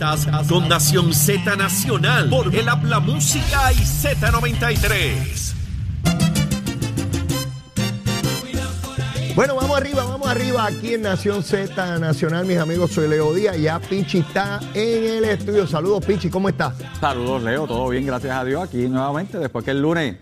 Estás con Nación Z Nacional por el Habla Música y Z93. Bueno, vamos arriba, vamos arriba aquí en Nación Z Nacional, mis amigos. Soy Leo Díaz. Ya Pichi está en el estudio. Saludos, Pichi, ¿cómo estás? Saludos, Leo. Todo bien, gracias a Dios. Aquí nuevamente, después que el lunes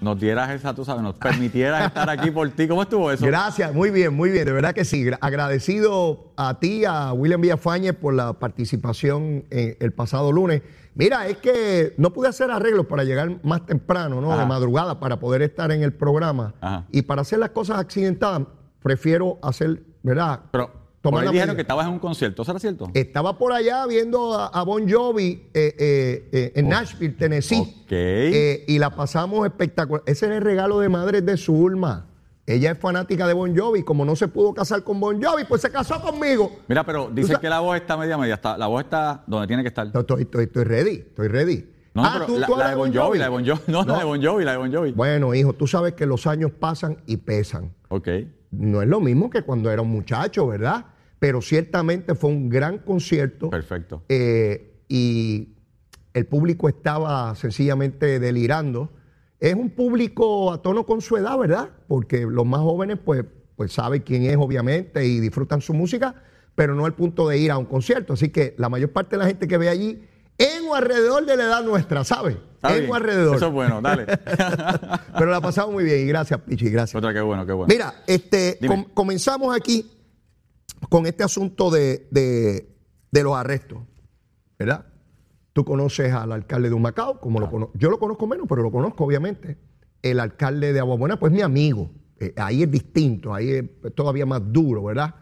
nos dieras esa, tú sabes, nos permitieras estar aquí por ti. ¿Cómo estuvo eso? Gracias, muy bien, muy bien. De verdad que sí. Agradecido a ti, a William Villafañez, por la participación el pasado lunes. Mira, es que no pude hacer arreglos para llegar más temprano, ¿no? De madrugada, para poder estar en el programa. Y para hacer las cosas accidentadas, prefiero hacer, ¿verdad? Pero Tomar dijeron que estabas en un concierto, ¿eso era cierto? Estaba por allá viendo a, Bon Jovi eh, eh, eh, en Nashville, Tennessee. Ok. y la pasamos espectacular. Ese era el regalo de madre de Zulma. Ella es fanática de Bon Jovi. Como no se pudo casar con Bon Jovi, pues se casó conmigo. Mira, pero dice que la voz está media media. Está, la voz está donde tiene que estar. Estoy, estoy, estoy ready, estoy ready. No, ah, pero la, de Bon Jovi, la de Bon Jovi. No, la de Bon Jovi, la de Bon Jovi. Bueno, hijo, tú sabes que los años pasan y pesan. Ok. No es lo mismo que cuando era un muchacho, ¿verdad? Pero ciertamente fue un gran concierto. Perfecto. Eh, y el público estaba sencillamente delirando es un público a tono con su edad, ¿verdad? Porque los más jóvenes, pues, pues saben quién es, obviamente, y disfrutan su música, pero no al punto de ir a un concierto. Así que la mayor parte de la gente que ve allí, en o alrededor de la edad nuestra, ¿sabes? en o alrededor. Eso es bueno, dale. pero la pasamos muy bien y gracias, Pichi, gracias. Otra, qué bueno, qué bueno. Mira, este, comenzamos aquí con este asunto de, de los arrestos, ¿verdad? Tú conoces al alcalde de Humacao, como lo. Yo lo conozco menos, pero lo conozco, obviamente. El alcalde de Aguabuena, pues mi amigo. Eh, ahí es distinto, ahí es todavía más duro, ¿verdad?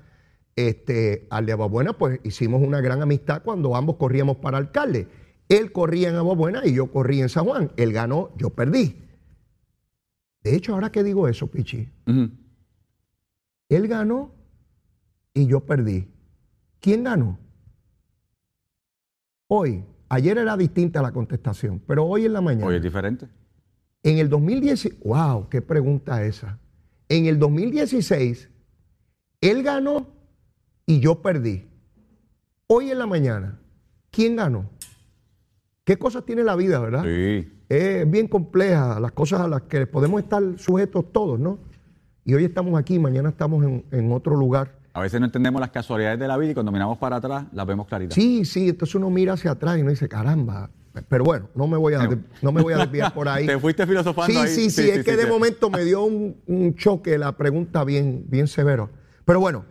Este, al de Aguabuena, pues hicimos una gran amistad cuando ambos corríamos para alcalde. Él corría en Aguabuena y yo corría en San Juan. Él ganó, yo perdí. De hecho, ahora que digo eso, Pichi, él ganó y yo perdí. ¿Quién ganó? Hoy, Ayer era distinta la contestación, pero hoy en la mañana. Hoy es diferente. En el 2016, wow, qué pregunta esa. En el 2016, él ganó y yo perdí. Hoy en la mañana, ¿quién ganó? ¿Qué cosas tiene la vida, verdad? Sí. Es bien compleja, las cosas a las que podemos estar sujetos todos, ¿no? Y hoy estamos aquí, mañana estamos en, en otro lugar. A veces no entendemos las casualidades de la vida y cuando miramos para atrás las vemos claritas. Sí, sí, entonces uno mira hacia atrás y uno dice, caramba. Pero bueno, no me voy a, no me voy a desviar por ahí. Te fuiste filosofando sí, ahí. Sí, sí, sí, es que de momento me dio un, choque la pregunta bien, bien severo. Pero bueno,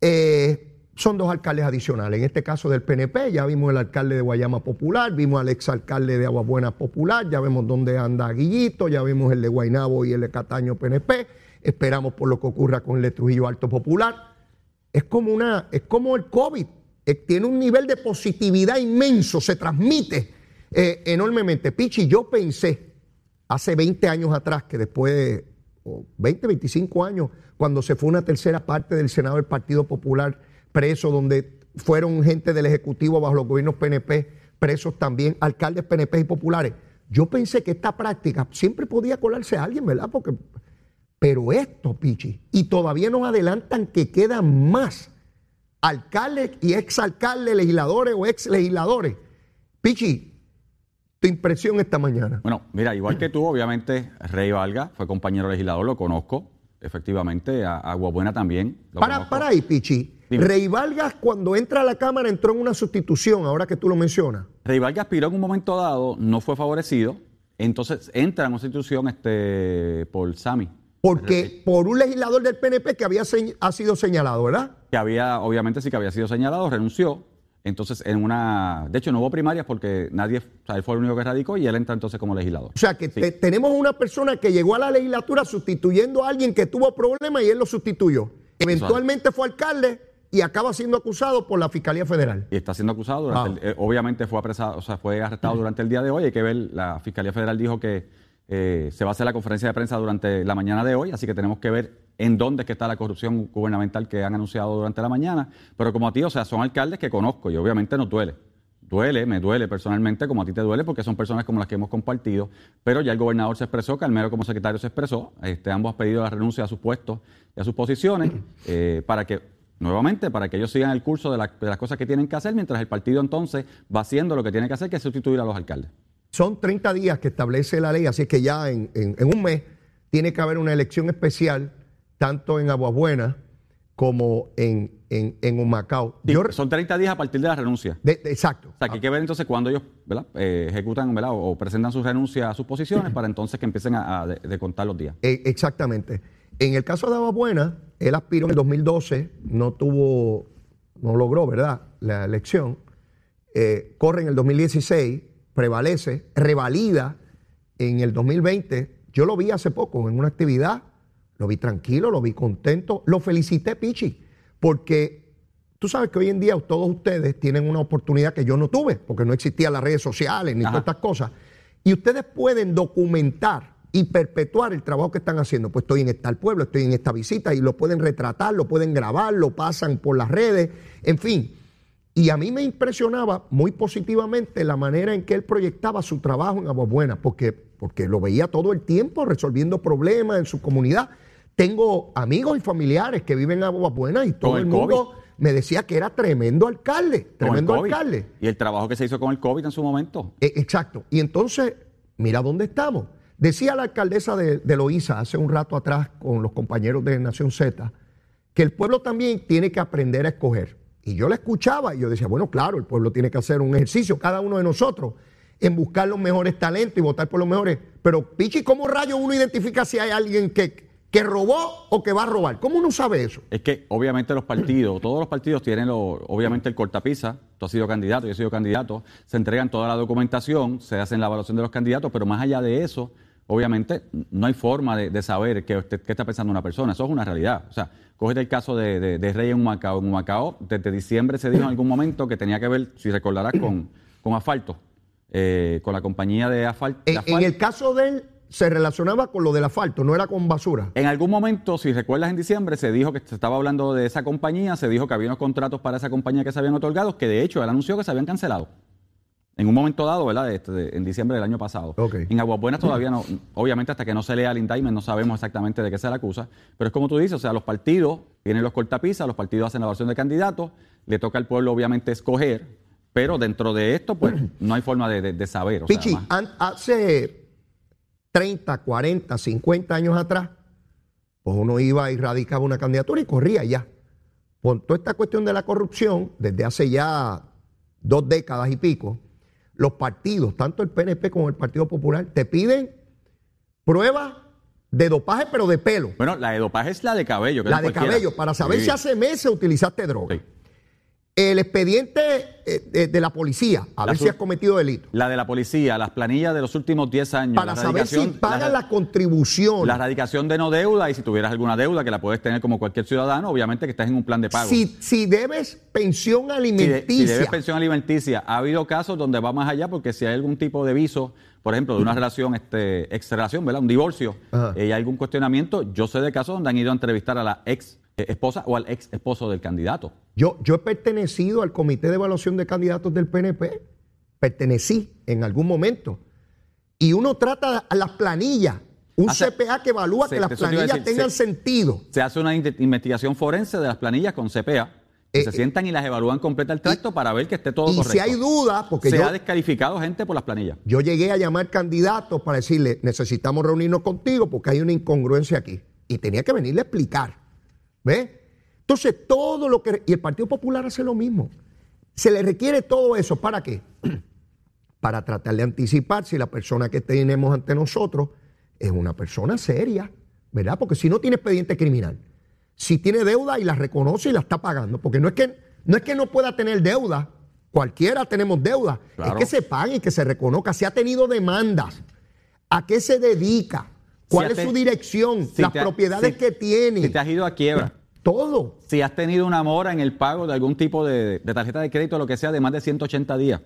eh, son dos alcaldes adicionales. En este caso del PNP, ya vimos el alcalde de Guayama Popular, vimos al exalcalde de Aguabuena Popular, ya vemos dónde anda Guillito, ya vimos el de Guainabo y el de Cataño PNP. Esperamos por lo que ocurra con el de Trujillo Alto Popular es como, una, es como el COVID. Eh, tiene un nivel de positividad inmenso, se transmite eh, enormemente. Pichi, yo pensé hace 20 años atrás que después de 20, 25 años, cuando se fue una tercera parte del Senado del Partido Popular preso, donde fueron gente del Ejecutivo bajo los gobiernos PNP presos también, alcaldes PNP y populares. Yo pensé que esta práctica siempre podía colarse a alguien, ¿verdad? Porque pero esto, Pichi, y todavía nos adelantan que quedan más alcaldes y exalcaldes, legisladores o ex legisladores. Pichi, tu impresión esta mañana. Bueno, mira, igual que tú, obviamente, Rey Valga fue compañero legislador, lo conozco, efectivamente, a Aguabuena también. para, para ahí, Pichi. Rey Valgas, cuando entra a la Cámara, entró en una sustitución, ahora que tú lo mencionas. Rey Valga aspiró en un momento dado, no fue favorecido, entonces entra en una sustitución este, por Sami. Porque por un legislador del PNP que había ha sido señalado, ¿verdad? Que había, obviamente sí que había sido señalado, renunció. Entonces, en una. De hecho, no hubo primarias porque nadie. O sea, él fue el único que radicó y él entra entonces como legislador. O sea, que tenemos una persona que llegó a la legislatura sustituyendo a alguien que tuvo problemas y él lo sustituyó. Eventualmente fue alcalde y acaba siendo acusado por la Fiscalía Federal. Y está siendo acusado. Durante eh, obviamente fue apresado, o sea, fue arrestado durante el día de hoy. Hay que ver, la Fiscalía Federal dijo que eh, se va a hacer la conferencia de prensa durante la mañana de hoy, así que tenemos que ver en dónde es que está la corrupción gubernamental que han anunciado durante la mañana. Pero como a ti, o sea, son alcaldes que conozco y obviamente no duele. Duele, me duele personalmente, como a ti te duele, porque son personas como las que hemos compartido. Pero ya el gobernador se expresó, Calmero como secretario se expresó. Este, ambos han pedido la renuncia a sus puestos y a sus posiciones eh, para que nuevamente para que ellos sigan el curso de, la- de las cosas que tienen que hacer, mientras el partido entonces va haciendo lo que tiene que hacer, que es sustituir a los alcaldes. Son 30 días que establece la ley, así que ya en, en- en un mes tiene que haber una elección especial, tanto en Aguabuena como en, en, en Humacao. Sí, Yo re- son 30 días a partir de la renuncia. de- de- exacto. O sea, que hay que ver entonces cuando ellos ¿verdad? Eh, ejecutan ¿verdad? o presentan su renuncia a sus posiciones para entonces que empiecen a, a de- de contar los días. Eh, exactamente. En el caso de Aguabuena, él aspiró en el 2012, no tuvo, no logró, ¿verdad? La elección. Eh, corre en el 2016, prevalece, revalida en el 2020. Yo lo vi hace poco en una actividad, lo vi tranquilo, lo vi contento, lo felicité, Pichi, porque tú sabes que hoy en día todos ustedes tienen una oportunidad que yo no tuve, porque no existían las redes sociales ni Ajá. todas estas cosas. Y ustedes pueden documentar y perpetuar el trabajo que están haciendo. Pues estoy en tal pueblo, estoy en esta visita y lo pueden retratar, lo pueden grabar, lo pasan por las redes, en fin. Y a mí me impresionaba muy positivamente la manera en que él proyectaba su trabajo en Aguabuena, porque, porque lo veía todo el tiempo resolviendo problemas en su comunidad. Tengo amigos y familiares que viven en Aguabuena y todo el el mundo COVID. me decía que era tremendo alcalde, tremendo alcalde. Y el trabajo que se hizo con el COVID en su momento. Eh, Exacto. Y entonces, mira dónde estamos. Decía la alcaldesa de, de Loíza hace un rato atrás con los compañeros de Nación Z que el pueblo también tiene que aprender a escoger. Y yo la escuchaba y yo decía, bueno, claro, el pueblo tiene que hacer un ejercicio, cada uno de nosotros, en buscar los mejores talentos y votar por los mejores. Pero, Pichi, ¿cómo rayo uno identifica si hay alguien que, que robó o que va a robar? ¿Cómo uno sabe eso? Es que obviamente los partidos, todos los partidos tienen obviamente el cortapisa, tú has sido candidato, yo he sido candidato, se entregan toda la documentación, se hacen la evaluación de los candidatos, pero más allá de eso, obviamente no hay forma de, saber qué, qué está pensando una persona, eso es una realidad. O sea, cógete el caso de, de, de Rey en Humacao. En Humacao, desde diciembre se dijo en algún momento que tenía que ver, si recordarás, con, con asfalto, eh, con la compañía de asfal- de En, en asfalto. el caso de él, se relacionaba con lo del asfalto, no era con basura. En algún momento, si recuerdas en diciembre, se dijo que se estaba hablando de esa compañía, se dijo que había unos contratos para esa compañía que se habían otorgado, que de hecho él anunció que se habían cancelado. En un momento dado, ¿verdad? Este, de- en diciembre del año pasado. En Aguabuenas todavía no, obviamente hasta que no se lea el indictment no sabemos exactamente de qué se le acusa, pero es como tú dices, o sea, los partidos tienen los cortapisas, los partidos hacen la evaluación de candidatos, le toca al pueblo obviamente escoger, pero dentro de esto, pues no hay forma de, de- de saber. O Pichi, hace 30, 40, 50 años atrás, pues uno iba y radicaba una candidatura y corría ya. Por toda esta cuestión de la corrupción, desde hace ya dos décadas y pico, los partidos, tanto el PNP como el Partido Popular, te piden pruebas de dopaje, pero de pelo. Bueno, la de dopaje es la de cabello. que La de cualquiera. cabello, para saber Sí. si hace meses utilizaste droga. Sí. El expediente eh, de, la policía, a La ver si has cometido delito. La de la policía, las planillas de los últimos 10 años. Para saber si pagas la- la contribución. La radicación de no deuda y si tuvieras alguna deuda que la puedes tener como cualquier ciudadano, obviamente que estás en un plan de pago. Si, si debes pensión Si, de- alimenticia. si debes pensión alimenticia, ha habido casos donde va más allá porque si hay algún tipo de viso, por ejemplo, de una relación, este, ex relación, ¿verdad? Un divorcio, eh, y hay algún cuestionamiento, yo sé de casos donde han ido a entrevistar a la ex esposa o al ex esposo del candidato. yo, yo he pertenecido al comité de evaluación de candidatos del PNP. Pertenecí en algún momento. Y uno trata a las planillas. Un Ah, CPA que evalúa se- que las planillas decir, tengan se- sentido. Se hace una in- investigación forense de las planillas con CPA, que Eh, se sientan y las evalúan completa el tracto para ver que esté todo Y correcto. si hay dudas, porque se yo, ha descalificado gente por las planillas. yo llegué a llamar candidatos para decirle, necesitamos reunirnos contigo porque hay una incongruencia aquí. Y tenía que venirle a explicar. ¿Ves? Entonces, todo lo que... Y el Partido Popular hace lo mismo. Se le requiere todo eso. ¿Para qué? Para tratar de anticipar si la persona que tenemos ante nosotros es una persona seria, ¿verdad? Porque si no tiene expediente criminal, si tiene deuda y la reconoce y la está pagando, porque no es que no, es que no pueda tener deuda, cualquiera tenemos deuda, Claro. es que se pague y que se reconozca, si ha tenido demandas, a qué se dedica, cuál Si es su dirección, Si las te propiedades si- que tiene, Si te has ido a quiebra. todo. Si has tenido una mora en el pago de algún tipo de, de tarjeta de crédito, lo que sea, de más de 180 días.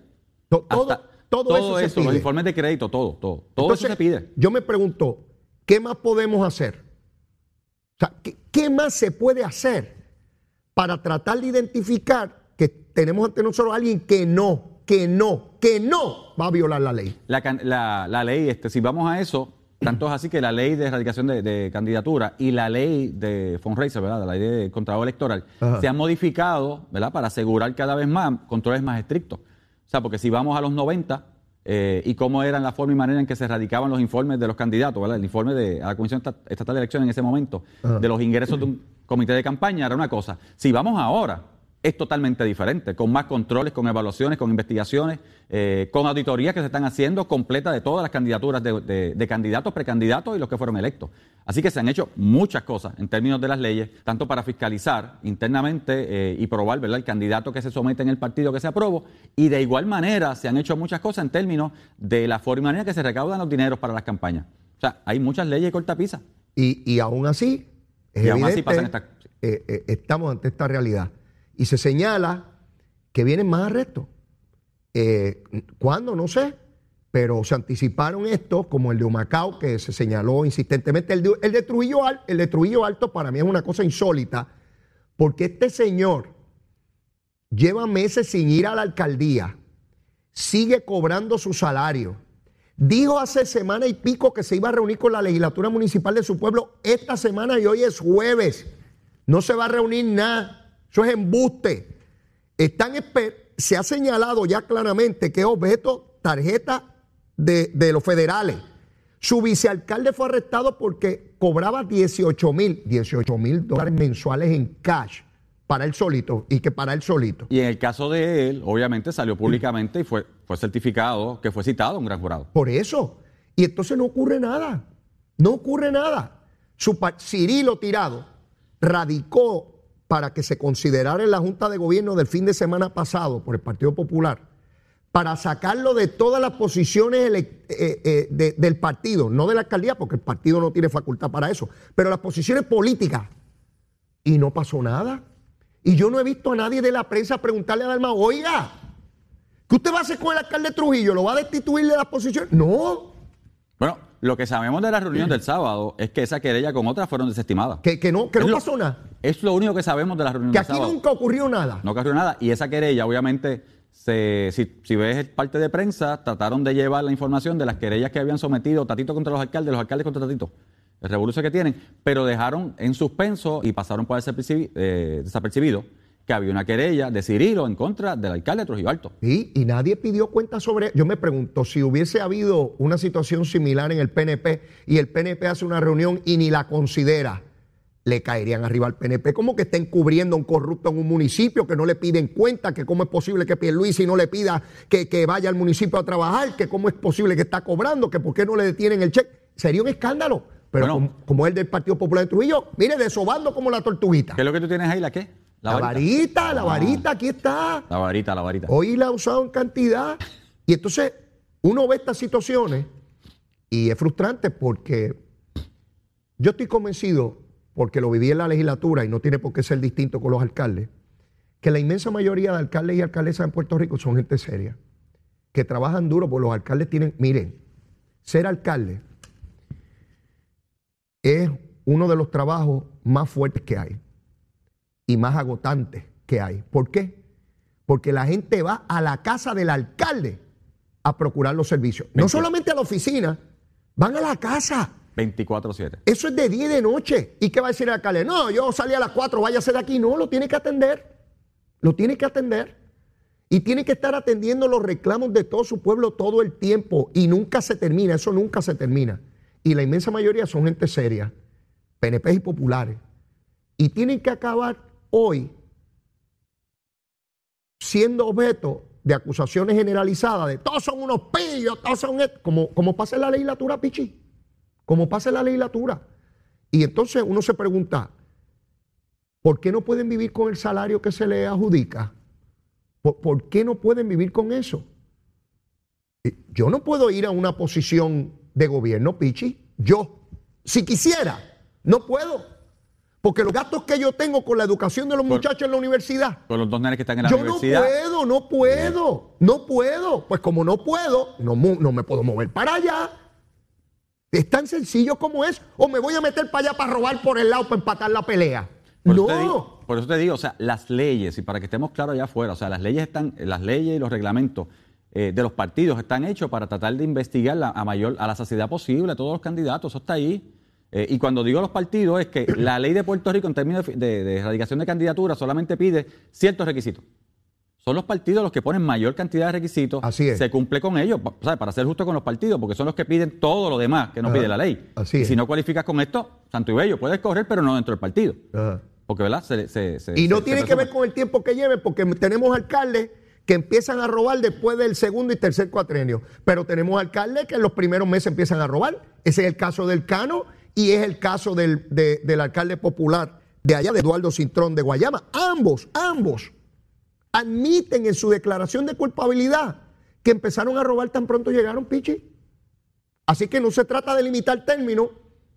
To- Todo, Hasta- todo, eso, se los informes de crédito, todo, todo. Todo Entonces, eso se pide. Yo me pregunto, ¿qué más podemos hacer? O sea, ¿qué, qué más se puede hacer para tratar de identificar que tenemos ante nosotros a alguien que no, que no, que no va a violar la ley? La- la ley, este, si vamos a eso, Tanto es así que la ley de erradicación de, de candidatura y la ley de fundraiser, ¿verdad? La ley de contrato electoral, Ajá. se han modificado, ¿verdad? Para asegurar cada vez más controles más estrictos. O sea, porque si vamos a los 90 eh, y cómo eran la forma y manera en que se erradicaban los informes de los candidatos, ¿verdad? El informe de a la Comisión Esta- Estatal de Elecciones en ese momento, Ajá. de los ingresos de un comité de campaña, era una cosa. Si vamos ahora, es totalmente diferente, con más controles, con evaluaciones, con investigaciones, eh, con auditorías que se están haciendo completa de todas las candidaturas de, de- de candidatos, precandidatos y los que fueron electos. Así que se han hecho muchas cosas en términos de las leyes, tanto para fiscalizar internamente eh, y probar ¿verdad? el candidato que se somete en el partido que se aprobó, y de igual manera se han hecho muchas cosas en términos de la forma y manera que se recaudan los dineros para las campañas. O sea, hay muchas leyes cortapisas. Y, y aún así, es Y aún así evidente, pasan estas- eh, eh, estamos ante esta realidad. Y se señala que vienen más arrestos. Eh, ¿Cuándo? No sé. Pero se anticiparon estos, como el de Humacao, que se señaló insistentemente. El de, el de el de Alto para mí es una cosa insólita, porque este señor lleva meses sin ir a la alcaldía, sigue cobrando su salario. Dijo hace semana y pico que se iba a reunir con la legislatura municipal de su pueblo esta semana y hoy es jueves. No se va a reunir nada. Eso es embuste. Están se ha señalado ya claramente que es objeto tarjeta de, de los federales. Su vicealcalde fue arrestado porque cobraba 18 mil, 18 mil dólares mensuales en cash para él solito y que para él solito. Y en el caso de él, obviamente salió públicamente y fue, fue certificado que fue citado un gran jurado. Por eso. Y entonces no ocurre nada. No ocurre nada. Su Cirilo Tirado radicó para que se considerara en la Junta de Gobierno del fin de semana pasado por el Partido Popular para sacarlo de todas las posiciones eh, eh, de- del partido, no de la alcaldía, porque el partido no tiene facultad para eso, pero las posiciones políticas. Y no pasó nada. Y yo no he visto a nadie de la prensa preguntarle a Dalma, oiga, ¿qué usted va a hacer con el alcalde Trujillo? ¿Lo va a destituir de las posiciones? No, Bueno, lo que sabemos de la reunión del sábado es que esa querella con otras fueron desestimadas. que, que no, que no lo- pasó nada. Es lo único que sabemos de la reunión Que del aquí sábado. nunca ocurrió nada. No ocurrió nada. Y esa querella, obviamente, se, si, si ves parte de prensa, trataron de llevar la información de las querellas que habían sometido Tatito contra los alcaldes, los alcaldes contra Tatito, el revolución que tienen, pero dejaron en suspenso y pasaron por desapercibi- eh, desapercibido que había una querella de Cirilo en contra del alcalde de Trujillo Alto. Sí, y nadie pidió cuenta sobre. Yo me pregunto, si hubiese habido una situación similar en el PNP y el PNP hace una reunión y ni la considera, le caerían arriba al PNP. Como que estén cubriendo a un corrupto en un municipio, que no le piden cuenta, que cómo es posible que Pierluisi no le pida que, que vaya al municipio a trabajar, que cómo es posible que está cobrando, que por qué no le detienen el cheque. Sería un escándalo. Pero Bueno. como, como el del Partido Popular de Trujillo, mire, desobando como la tortuguita. ¿Qué es lo que tú tienes ahí? ¿La qué? La varita, la varita, aquí está. La varita, la varita. Hoy la ha usado en cantidad. Y entonces uno ve estas situaciones y es frustrante porque yo estoy convencido, porque lo viví en la legislatura y no tiene por qué ser distinto con los alcaldes, que la inmensa mayoría de alcaldes y alcaldesas en Puerto Rico son gente seria, que trabajan duro, porque los alcaldes tienen, miren, ser alcalde es uno de los trabajos más fuertes que hay y más agotantes que hay. ¿Por qué? Porque la gente va a la casa del alcalde a procurar los servicios. No solamente a la oficina, van a la casa. 24-7. Eso es de día y de noche. ¿Y qué va a decir el alcalde? No, yo salí a las 4, váyase de aquí. No, lo tiene que atender. Lo tiene que atender. Y tiene que estar atendiendo los reclamos de todo su pueblo todo el tiempo. Y nunca se termina, eso nunca se termina. Y la inmensa mayoría son gente seria, PNP y populares. Y tienen que acabar hoy siendo objeto de acusaciones generalizadas de todos son unos pillos, todos son esto", como, como pasa en la legislatura, Pichi, como pasa en la legislatura. Y entonces uno se pregunta, ¿por qué no pueden vivir con el salario que se les adjudica? ¿Por, por qué no pueden vivir con eso? Eh, Yo no puedo ir a una posición de gobierno, Pichi. Yo, si quisiera, no puedo. Porque los gastos que yo tengo con la educación de los Por- muchachos en la universidad, Con los dos nenes que están en la yo universidad. no puedo, no puedo, no puedo. Pues como no puedo, no, me puedo mover para allá. Es tan sencillo como es. O me voy a meter para allá para robar por el lado para empatar la pelea. Por no. eso, te digo, por eso te digo, o sea, las leyes, y para que estemos claros allá afuera, o sea, las leyes están, las leyes y los reglamentos eh, de los partidos están hechos para tratar de investigar la- a mayor a la saciedad posible a todos los candidatos, eso está ahí. Eh, y cuando digo los partidos es que la ley de Puerto Rico en términos de, de- de erradicación de candidaturas solamente pide ciertos requisitos. Son los partidos los que ponen mayor cantidad de requisitos. Así es. Se cumple con ellos, ¿sabes? para ser justo con los partidos, porque son los que piden todo lo demás que no Ajá. pide la ley. Así y es. si no cualificas con esto, santo y bello, puedes correr, pero no dentro del partido. Ajá. Porque, ¿verdad? Se- se- se- Y no tiene que ver con el tiempo que lleve, porque tenemos alcaldes que empiezan a robar después del segundo y tercer cuatrenio. Pero tenemos alcaldes que en los primeros meses empiezan a robar. Ese es el caso del Cano y es el caso del, de- del alcalde popular de allá, de Eduardo Cintrón de Guayama. Ambos, ambos admiten en su declaración de culpabilidad que empezaron a robar tan pronto llegaron, Pichi. Así que no se trata de limitar términos,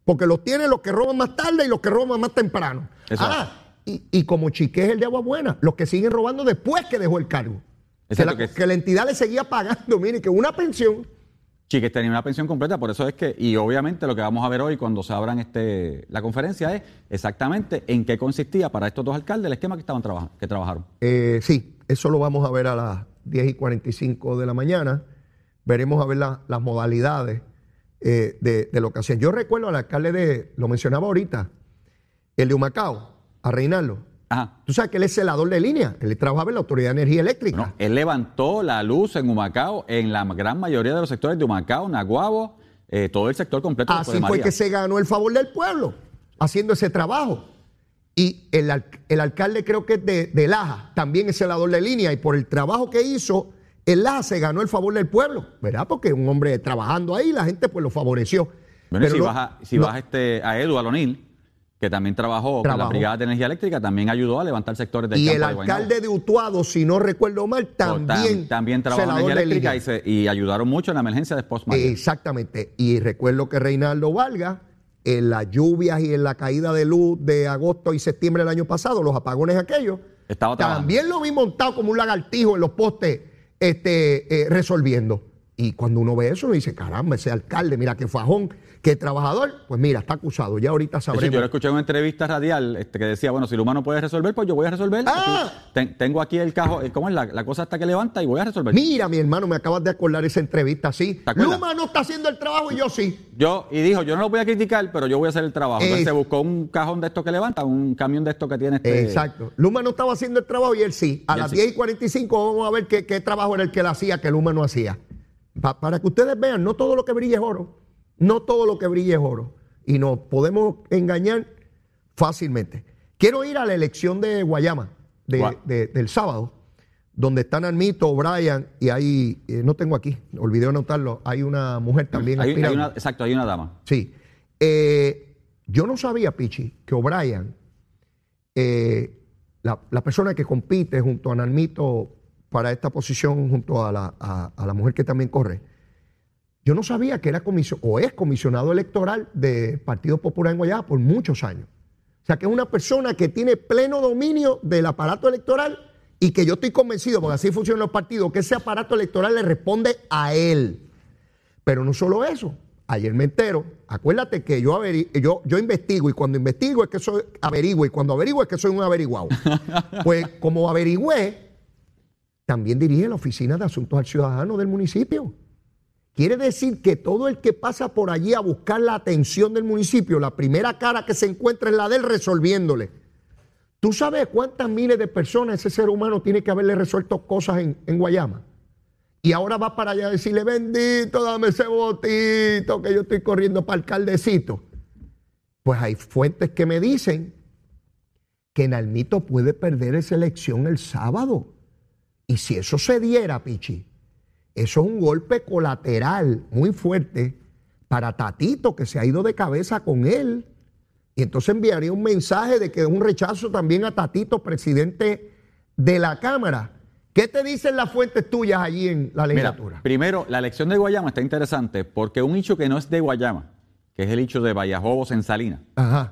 porque los tienen los que roban más tarde y los que roban más temprano. Eso ah, y, y como Chiqué es el de Agua Buena, los que siguen robando después que dejó el cargo. Que Exacto, la, que es- que la entidad le seguía pagando, mire, que una pensión. Chiques tenía una pensión completa, por eso es que, y obviamente lo que vamos a ver hoy cuando se abran este, la conferencia es exactamente en qué consistía para estos dos alcaldes el esquema que estaban que trabajaron. Eh, sí, eso lo vamos a ver a las 10 y 45 de la mañana. Veremos a ver la- las modalidades eh, de, de lo que hacían. Yo recuerdo al alcalde de, lo mencionaba ahorita, el de Humacao, a Reinaldo. Ajá. Tú sabes que él es celador de línea, él trabajaba en la Autoridad de Energía Eléctrica. No, él levantó la luz en Humacao, en la gran mayoría de los sectores de Humacao, Naguabo, eh, todo el sector completo. Así de fue María. que se ganó el favor del pueblo, haciendo ese trabajo. Y el, el alcalde creo que es de, de Laja, también es celador de línea, y por el trabajo que hizo, el Laja se ganó el favor del pueblo, ¿verdad? Porque un hombre trabajando ahí, la gente pues lo favoreció. Bueno, Pero si no- vas, a, si no- vas este, a Edu Alonil, que también trabajó, con la. Brigada de Energía Eléctrica, también ayudó a levantar sectores del y campo el de alcalde de Utuado, si no recuerdo mal, O tam- también, también trabajó en energía eléctrica y, se- y ayudaron mucho en la emergencia de Post María. Exactamente. Y recuerdo que Reinaldo Valga, en las lluvias y en la caída de luz de agosto y septiembre del año pasado, los apagones aquellos, Estaba también lo vi montado como un lagartijo en los postes este, eh, resolviendo. Y cuando uno ve eso, uno dice, caramba, ese alcalde, mira qué fajón, qué trabajador, pues mira, está acusado. Ya ahorita sabremos. yo lo escuché en una entrevista radial este, que decía, bueno, si el humano puede resolver, pues yo voy a resolver. Ah. Aquí ten- tengo aquí el cajón, eh, ¿cómo es la, la cosa hasta que levanta y voy a resolver? Mira, mi hermano, me acabas de acordar esa entrevista, sí. ¿Te acuerdas? Luma no está haciendo el trabajo y yo sí. Yo, y dijo, yo no lo voy a criticar, pero yo voy a hacer el trabajo. Entonces Es- se buscó un cajón de estos que levanta, un camión de estos que tiene este... Exacto. Luma no estaba haciendo el trabajo y él sí. A Y las sí. 10 y 45 vamos a ver qué, qué trabajo era el que él hacía que Luma no hacía. Pa- para que ustedes vean, no todo lo que brilla es oro. No todo lo que brilla es oro. Y nos podemos engañar fácilmente. Quiero ir a la elección de Guayama de- Gua- de- del sábado, donde están Armito, Brian y ahí, eh, no tengo aquí, olvidé anotarlo, hay una mujer también. Hay- hay una- exacto, hay una dama. Sí. Eh, yo no sabía, Pichi, que O'Brien, eh, la, la persona que compite junto a Nalmito para esta posición, junto a la, a- a la mujer que también corre, yo no sabía que era comisionado o es comisionado electoral del Partido Popular en Guayama por muchos años. O sea, que es una persona que tiene pleno dominio del aparato electoral y que yo estoy convencido, porque así funcionan los partidos, que ese aparato electoral le responde a él. Pero no solo eso. Ayer me entero, acuérdate que yo, yo, yo investigo y cuando investigo es que soy averiguo y cuando averiguo es que soy un averiguado. pues como averigüé, también dirige la Oficina de Asuntos al Ciudadano del municipio. Quiere decir que todo el que pasa por allí a buscar la atención del municipio, la primera cara que se encuentra es la de él resolviéndole. ¿Tú sabes cuántas miles de personas ese ser humano tiene que haberle resuelto cosas en, Guayama? Y ahora va para allá a decirle, bendito, dame ese votito que yo estoy corriendo para alcaldecito. Pues hay fuentes que me dicen que Nalmito puede perder esa elección el sábado. Y si eso se diera, Pichi, eso es un golpe colateral muy fuerte para Tatito, que se ha ido de cabeza con él. Y entonces enviaría un mensaje de que es un rechazo también a Tatito, presidente de la Cámara. ¿Qué te dicen las fuentes tuyas allí en la Mira, legislatura? primero, la elección de Guayama está interesante porque un hecho que no es de Guayama, que es el hecho de Vallajobos en Salinas,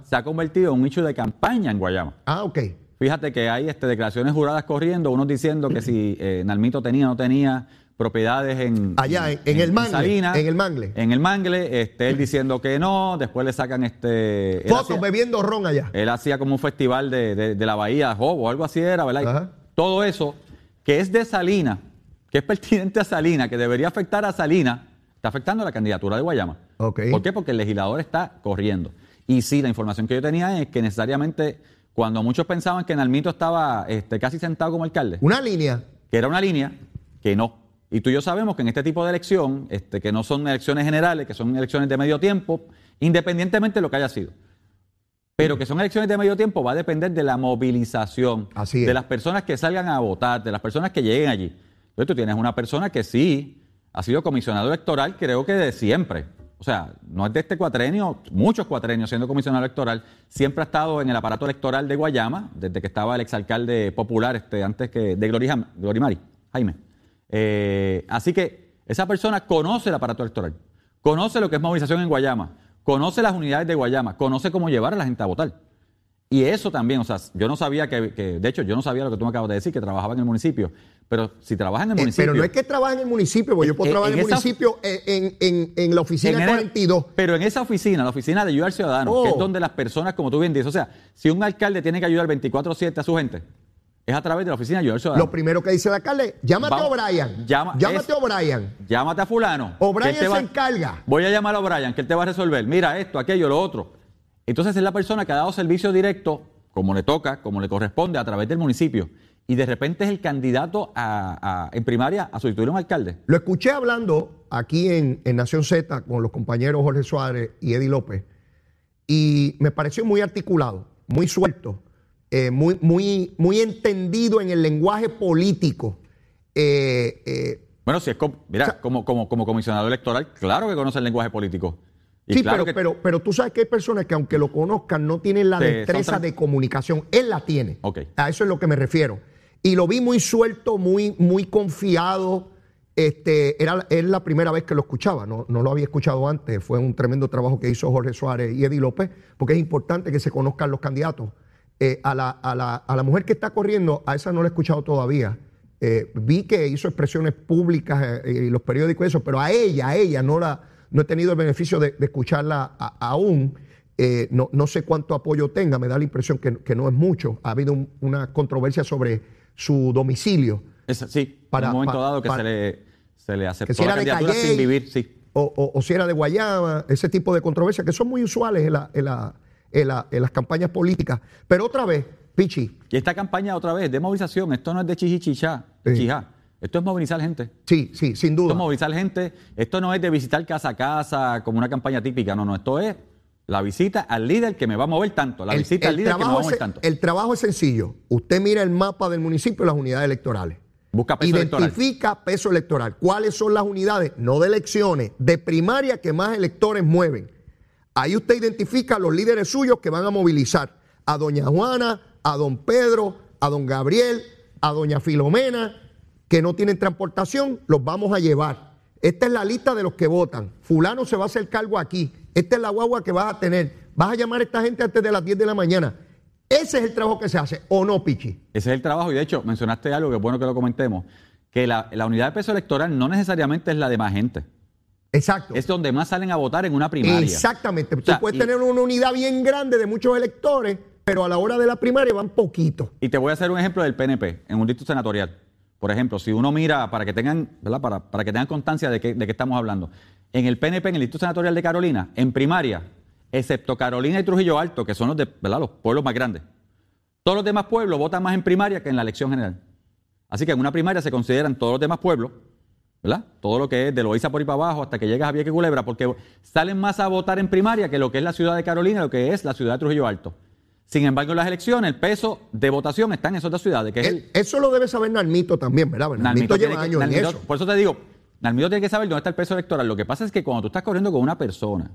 se ha convertido en un hecho de campaña en Guayama. Ah, ok. Fíjate que hay este, declaraciones juradas corriendo, unos diciendo que si eh, Nalmito tenía o no tenía propiedades en, Allá, en- en el Mangle, Salinas, en el Mangle. En el Mangle, este, él diciendo que no, después le sacan este... Fotos hacía- bebiendo ron allá. él hacía como un festival de, de- de la Bahía Jobo o algo así era, ¿verdad? Ajá. Todo eso, que es de Salinas, que es pertinente a Salina, que debería afectar a Salina, está afectando a la candidatura de Guayama. ¿Por qué? Porque el legislador está corriendo. Y sí, la información que yo tenía es que necesariamente, cuando muchos pensaban que Nalmito estaba este, casi sentado como alcalde, Una línea. que era una línea, que no. Y tú y yo sabemos que en este tipo de elección, este, que no son elecciones generales, que son elecciones de medio tiempo, independientemente de lo que haya sido. Pero que son elecciones de medio tiempo va a depender de la movilización, Así de las personas que salgan a votar, de las personas que lleguen allí. Entonces tú tienes una persona que sí ha sido comisionado electoral, creo que de siempre. O sea, no es de este cuatrenio, muchos cuatrenios siendo comisionado electoral, siempre ha estado en el aparato electoral de Guayama, desde que estaba el exalcalde popular, este, antes que de Glorimari, Jaime. Eh, así que esa persona conoce el aparato electoral, conoce lo que es movilización en Guayama, conoce las unidades de Guayama, conoce cómo llevar a la gente a votar. Y eso también, o sea, yo no sabía que, que- de hecho, yo no sabía lo que tú me acabas de decir, que trabajaba en el municipio. Pero si trabaja en el Eh, municipio. pero no es que trabaje en el municipio, porque yo puedo En- trabajar en, el municipio eh, en, en- en la oficina en el- 42. Pero en esa oficina, la oficina de ayuda al ciudadano, Oh. que es donde las personas, como tú bien dices, o sea, si un alcalde tiene que ayudar 24-7 a su gente, es a través de la oficina de ayuda al ciudadano. Lo primero que dice el alcalde, llámate a O'Brien. llama- llámate a O'Brien. Llámate a fulano. O'Brien se encarga. Voy a llamar a O'Brien, que él te va a resolver. Mira esto, aquello, lo otro. Entonces es la persona que ha dado servicio directo, como le toca, como le corresponde, a través del municipio. Y de repente es el candidato a- a- en primaria a sustituir a un alcalde. Lo escuché hablando aquí en, en Nación Z con los compañeros Jorge Suárez y Eddie López y me pareció muy articulado, muy suelto, eh, muy, muy, muy entendido en el lenguaje político. Eh, eh, Bueno, si es com- mira, O sea- como, como, como comisionado electoral, claro que conoce el lenguaje político. Y sí, claro pero, que pero, pero tú sabes que hay personas que aunque lo conozcan no tienen la Sí, destreza de comunicación. Él la tiene. A eso es lo que me refiero. Y lo vi muy suelto, muy, muy confiado. Este, era, es la primera vez que lo escuchaba, no, no lo había escuchado antes. Fue un tremendo trabajo que hizo Jorge Suárez y Eddie López, porque es importante que se conozcan los candidatos. Eh, a, la, a la- a la mujer que está corriendo, a esa no la he escuchado todavía. Eh, vi que hizo expresiones públicas eh, y los periódicos eso, pero a ella, a ella no la no he tenido el beneficio de, escucharla aún. Eh, no, no sé cuánto apoyo tenga, me da la impresión que, que no es mucho. Ha habido un- una controversia sobre su domicilio. es- sí, para- en un momento dado que para- se le, se le aceptó si era la de candidatura Calle, sin vivir, sí. O, o- o si era de Guayama, ese tipo de controversias que son muy usuales en, la- en la- en la- en las campañas políticas. Pero otra vez, Pichi, Y esta campaña otra vez de movilización, esto no es de chichichichá, Sí. chijá. Esto es movilizar gente. sí, sí, sin Esto duda. es movilizar gente. Esto no es de visitar casa a casa como una campaña típica. No, no. Esto es la visita al líder que me va a mover tanto. La El- visita el al líder que me va a mover es- tanto. El trabajo es sencillo. Usted mira el mapa del municipio y las unidades electorales. Busca peso electoral. Identifica peso electoral. ¿Cuáles son las unidades, no de elecciones, de primaria que más electores mueven? Ahí usted identifica a los líderes suyos que van a movilizar a doña Juana, a don Pedro, a don Gabriel, a doña Filomena, que no tienen transportación, los vamos a llevar. Esta es la lista de los que votan. Fulano se va a hacer cargo aquí. Esta es la guagua que vas a tener. Vas a llamar a esta gente antes de las 10 de la mañana. Ese es el trabajo que se hace, ¿o no, Pichi? Ese es el trabajo. Y de hecho, mencionaste algo que es bueno que lo comentemos. Que la, la unidad de peso electoral no necesariamente es la de más gente. Exacto. Es donde más salen a votar en una primaria. Exactamente. O sea, Tú puedes y- tener una unidad bien grande de muchos electores, pero a la hora de la primaria van poquitos. Y te voy a hacer un ejemplo del PNP en un distrito senatorial. Por ejemplo, si uno mira, para que tengan, ¿verdad? Para, para que tengan constancia de qué de qué estamos hablando. En el PNP, en el distrito senatorial de Carolina, en primaria, excepto Carolina y Trujillo Alto, que son los, de, ¿verdad? los pueblos más grandes, todos los demás pueblos votan más en primaria que en la elección general. Así que en una primaria se consideran todos los demás pueblos, ¿verdad? Todo lo que es de Loíza por ahí para abajo hasta que llegas a Vieques Culebra, porque salen más a votar en primaria que lo que es la ciudad de Carolina, lo que es la ciudad de Trujillo Alto. Sin embargo, en las elecciones, el peso de votación está en esas dos ciudades, que es el, El- eso lo debe saber Nalmito también, ¿verdad? Nalmito lleva que- años en eso. Por eso te digo, Nalmito tiene que saber dónde está el peso electoral. Lo que pasa es que cuando tú estás corriendo con una persona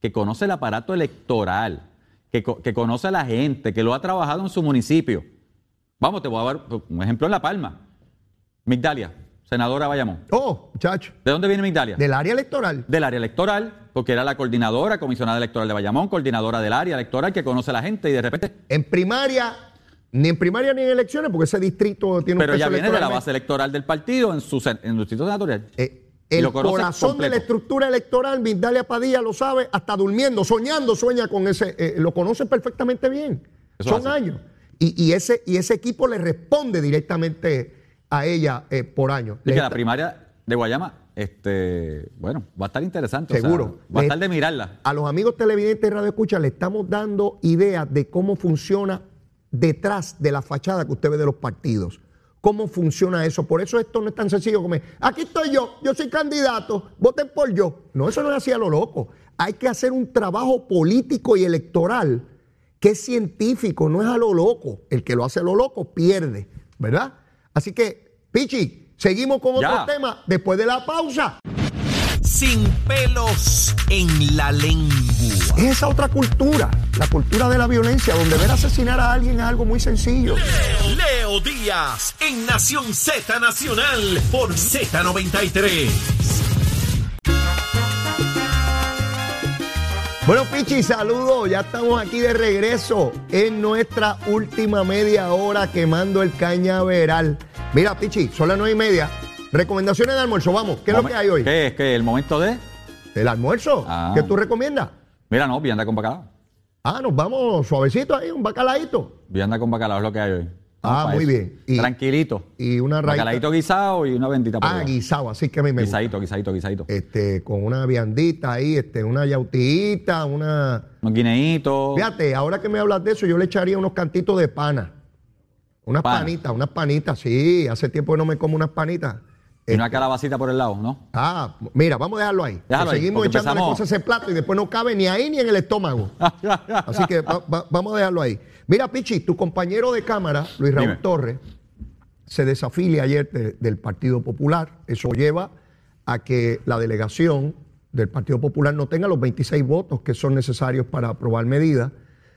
que conoce el aparato electoral, que conoce a la gente, que lo ha trabajado en su municipio. Vamos, te voy a dar un ejemplo en La Palma. Migdalia, senadora Bayamón. Oh, muchacho, ¿De dónde viene Migdalia? del área electoral. Del área electoral, porque era la coordinadora, comisionada electoral de Bayamón, coordinadora del área electoral, que conoce a la gente y de repente... En primaria, ni en primaria ni en elecciones, porque ese distrito tiene Pero un peso viene de la base electoral del partido en su, en su distrito senatorial. Eh, Y el lo corazón de la estructura electoral, Migdalia Padilla lo sabe, hasta durmiendo, soñando, sueña con ese, eh, lo conoce perfectamente bien. Eso Son años. Y, y ese, y ese equipo le responde directamente a ella eh, por año. Es Le que la primaria de Guayama, este, bueno, va a estar interesante. o sea, Seguro. va a estar de mirarla. a los amigos televidentes de Radio Escucha le estamos dando ideas de cómo funciona detrás de la fachada que usted ve de los partidos. ¿Cómo funciona eso? Por eso esto no es tan sencillo como, aquí estoy yo, yo soy candidato, voten por yo. No, eso no es así a lo loco. Hay que hacer un trabajo político y electoral que es científico, no es a lo loco. El que lo hace a lo loco pierde, ¿verdad? Así que, Pichi, seguimos con Ya. otro tema después de la pausa. Sin pelos en la lengua. Es esa otra cultura, la cultura de la violencia, donde ver asesinar a alguien es algo muy sencillo. Leo Díaz en Nación Z Nacional por Z93. Bueno, Pichi, saludos. Ya estamos aquí de regreso en nuestra última media hora quemando el cañaveral. Mira, Pichi, son las nueve y media. Recomendaciones de almuerzo, vamos. ¿Qué es lo que hay hoy? ¿Qué es? ¿Qué? ¿El momento de? ¿El almuerzo? Ah. ¿Qué tú recomiendas? Mira, no, vianda con bacalao. Ah, nos vamos suavecito ahí, un bacalaíto. Vianda con bacalao es lo que hay hoy. Ah, muy eso. bien. Y- Tranquilito. Y una raíz. Bacalaíto guisado y una bendita Ah, guisado, así que a mí me gusta. Guisadito, guisadito, guisadito. Este, con una viandita ahí, este, una yautita, una. Unos guineitos. Fíjate, ahora que me hablas de eso, yo le echaría unos cantitos de pana. Unas panitas, unas panitas, sí. Hace tiempo que no me como unas panitas. Y una Este, calabacita por el lado, ¿no? ah, mira, vamos a dejarlo ahí. Déjalo Que ahí, seguimos echándole empezamos- cosas a ese plato y después no cabe ni ahí ni en el estómago. Así que va- va- vamos a dejarlo ahí. Mira, Pichi, tu compañero de cámara, Luis Raúl Dime. Torres, se desafilia ayer de- del Partido Popular. Eso lleva a que la delegación del Partido Popular no tenga los 26 votos que son necesarios para aprobar medidas.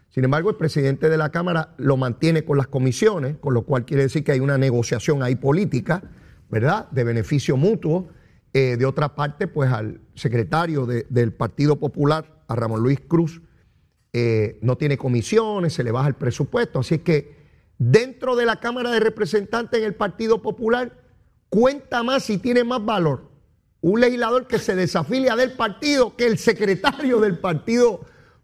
Sin embargo, el presidente de la Cámara lo mantiene con las comisiones, con lo cual quiere decir que hay una negociación ahí política, ¿verdad? De beneficio mutuo. Eh, de otra parte, pues al secretario de- del Partido Popular, a Ramón Luis Cruz, eh, no tiene comisiones, se le baja el presupuesto. Así es que dentro de la Cámara de Representantes en el Partido Popular, cuenta más y tiene más valor un legislador que se desafilia del partido que el secretario del Partido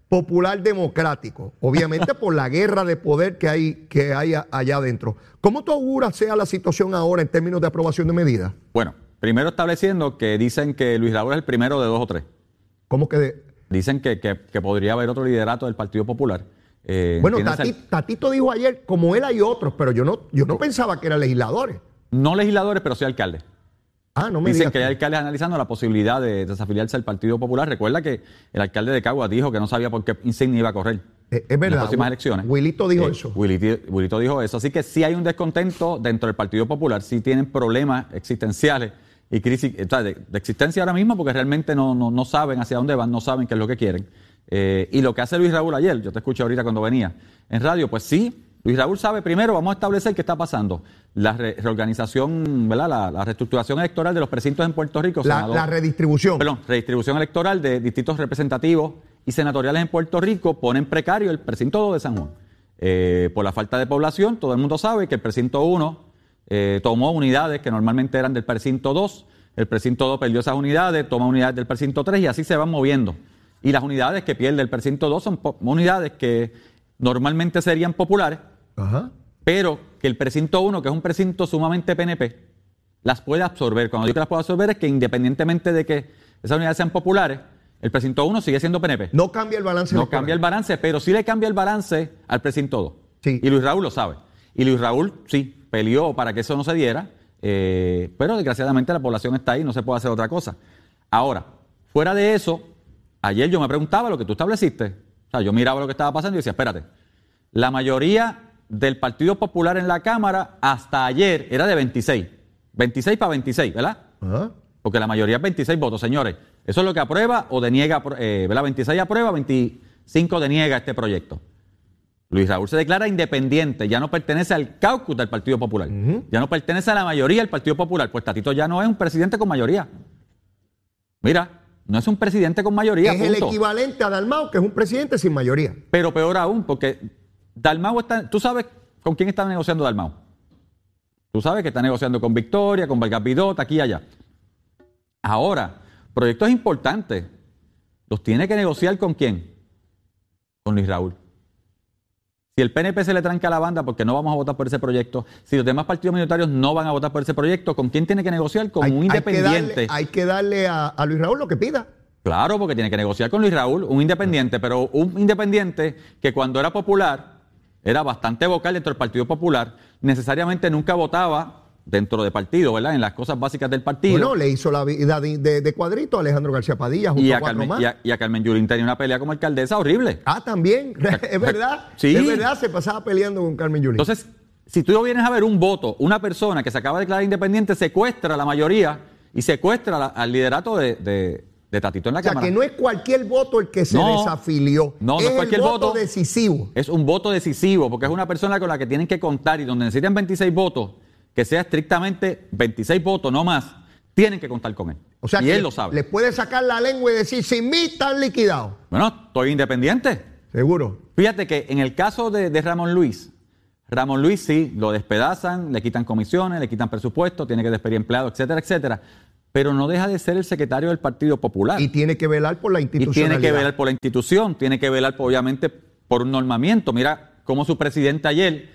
Popular Democrático. Obviamente por la guerra de poder que hay, que hay allá adentro. ¿Cómo tú auguras sea la situación ahora en términos de aprobación de medidas? Bueno, primero estableciendo que dicen que Luis Raúl es el primero de dos o tres. ¿Cómo que de- Dicen que, que- que podría haber otro liderato del Partido Popular. Eh, Bueno, Tati- Tatito dijo ayer, como él hay otros, pero yo no, yo no pensaba que eran legisladores. No legisladores, pero sí alcaldes. Ah, no me Dicen que hay alcaldes analizando la posibilidad de desafiliarse al Partido Popular. Recuerda que el alcalde de Caguas dijo que no sabía por qué insignia iba a correr. Eh, es en verdad. las próximas elecciones. Wilito dijo Eh, eso. Wiliti- Wilito dijo eso. Así que sí hay un descontento dentro del Partido Popular, sí tienen problemas existenciales y crisis o sea, de, de existencia ahora mismo porque realmente no, no, no saben hacia dónde van, no saben qué es lo que quieren. Eh, y lo que hace Luis Raúl ayer, yo te escuché ahorita cuando venía en radio, pues sí, Luis Raúl sabe primero, vamos a establecer qué está pasando. La re- reorganización, ¿verdad? La, la reestructuración electoral de los precintos en Puerto Rico. La, senador- la redistribución. Perdón, redistribución electoral de distritos representativos y senatoriales en Puerto Rico pone en precario el precinto 2 de San Juan. Eh, por la falta de población, todo el mundo sabe que el precinto 1 eh, tomó unidades que normalmente eran del precinto 2, el precinto 2 perdió esas unidades, toma unidades del precinto 3 y así se van moviendo. Y las unidades que pierde el precinto 2 son unidades que normalmente serían populares, Ajá. pero que el precinto 1, que es un precinto sumamente PNP, las puede absorber. Cuando digo que las puede absorber es que independientemente de que esas unidades sean populares, el precinto 1 sigue siendo PNP. No cambia el balance. No cambia el balance, pero sí le cambia el balance al precinto 2. Sí. Y Luis Raúl lo sabe. Y Luis Raúl sí peleó para que eso no se diera, eh, pero desgraciadamente la población está ahí, no se puede hacer otra cosa. Ahora, fuera de eso, ayer yo me preguntaba lo que tú estableciste. O sea, yo miraba lo que estaba pasando y decía, espérate, la mayoría del Partido Popular en la Cámara hasta ayer era de 26. 26 para 26, ¿verdad? Ajá. Porque la mayoría es 26 votos, señores. Eso es lo que aprueba o deniega, eh, ¿verdad? 26 aprueba, 25 deniega este proyecto. Luis Raúl se declara independiente, ya no pertenece al caucus del Partido Popular, ya no pertenece a la mayoría del Partido Popular, pues Tatito ya no es un presidente con mayoría. Mira, no es un presidente con mayoría, es el equivalente a Dalmau, que es un presidente sin mayoría. Pero peor aún, porque Dalmau está. ¿Tú sabes con quién está negociando Dalmau? Tú sabes que está negociando con Victoria, con Vargas Vidot, aquí y allá. Ahora, proyectos importantes, ¿los tiene que negociar con quién? Con Luis Raúl. Si el PNP se le tranca a la banda porque no vamos a votar por ese proyecto, si los demás partidos minoritarios no van a votar por ese proyecto, ¿con quién tiene que negociar? Con un independiente. Hay que darle, a, a Luis Raúl lo que pida. Claro, porque tiene que negociar con Luis Raúl, un independiente, pero un independiente que cuando era popular era bastante vocal dentro del Partido Popular, necesariamente nunca votaba dentro del partido, ¿verdad? En las cosas básicas del partido. Bueno, le hizo la vida de, cuadrito a Alejandro García Padilla junto y a, Carmen, más. Y, a, Carmen Yulín tenía una pelea como alcaldesa horrible. Ah, también, es verdad. Sí. Es verdad, se pasaba peleando con Carmen Yulín. Entonces, si tú vienes a ver un voto, una persona que se acaba de declarar independiente secuestra a la mayoría y secuestra al liderato de, Tatito en la Cámara. O sea, que no es cualquier voto el que se desafilió. No, no es, cualquier voto, voto decisivo. Es un voto decisivo, porque es una persona con la que tienen que contar y donde necesitan 26 votos que sea estrictamente 26 votos, no más, tienen que contar con él. O sea, y él lo sabe. Le puede sacar la lengua y decir, sin mí están liquidados. Bueno, estoy independiente. Seguro. Fíjate que en el caso de, Ramón Luis, Ramón Luis sí, lo despedazan, le quitan comisiones, le quitan presupuesto, tiene que despedir empleados, etcétera, etcétera. Pero no deja de ser el secretario del Partido Popular. Y tiene que velar por la institución. Y tiene que velar por la institución, tiene que velar, obviamente, por un normamiento. Mira cómo su presidente ayer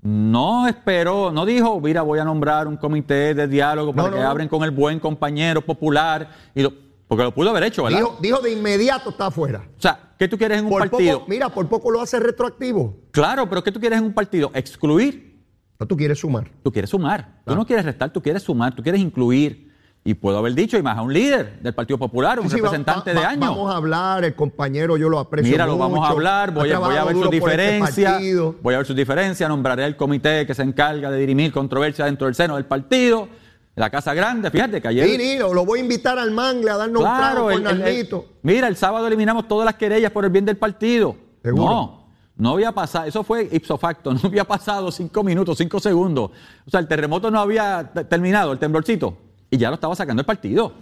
no esperó, no dijo, mira, voy a nombrar un comité de diálogo para que abren con el buen compañero popular, y porque lo pudo haber hecho, ¿verdad? Dijo, de inmediato está afuera. O sea, ¿qué tú quieres en un partido? mira, por poco lo hace retroactivo. Claro, pero ¿qué tú quieres en un partido? Excluir. No, tú quieres sumar. Tú quieres sumar. Tú no quieres restar, tú quieres sumar, tú quieres incluir. Y puedo haber dicho, y más a un líder del Partido Popular, un representante de años. Vamos a hablar, el compañero yo lo aprecio Mira, lo vamos a hablar, voy, a, voy a ver sus este diferencias, voy a ver sus diferencias, nombraré el comité que se encarga de dirimir controversias dentro del seno del partido, la Casa Grande, fíjate que ayer... Sí, lo, voy a invitar al mangle a darnos claro, un trago con Mira, el sábado eliminamos todas las querellas por el bien del partido. ¿Seguro? No, no había pasado, eso fue ipso facto, no había pasado cinco minutos, cinco segundos. O sea, el terremoto no había terminado, el temblorcito y ya lo estaba sacando el partido.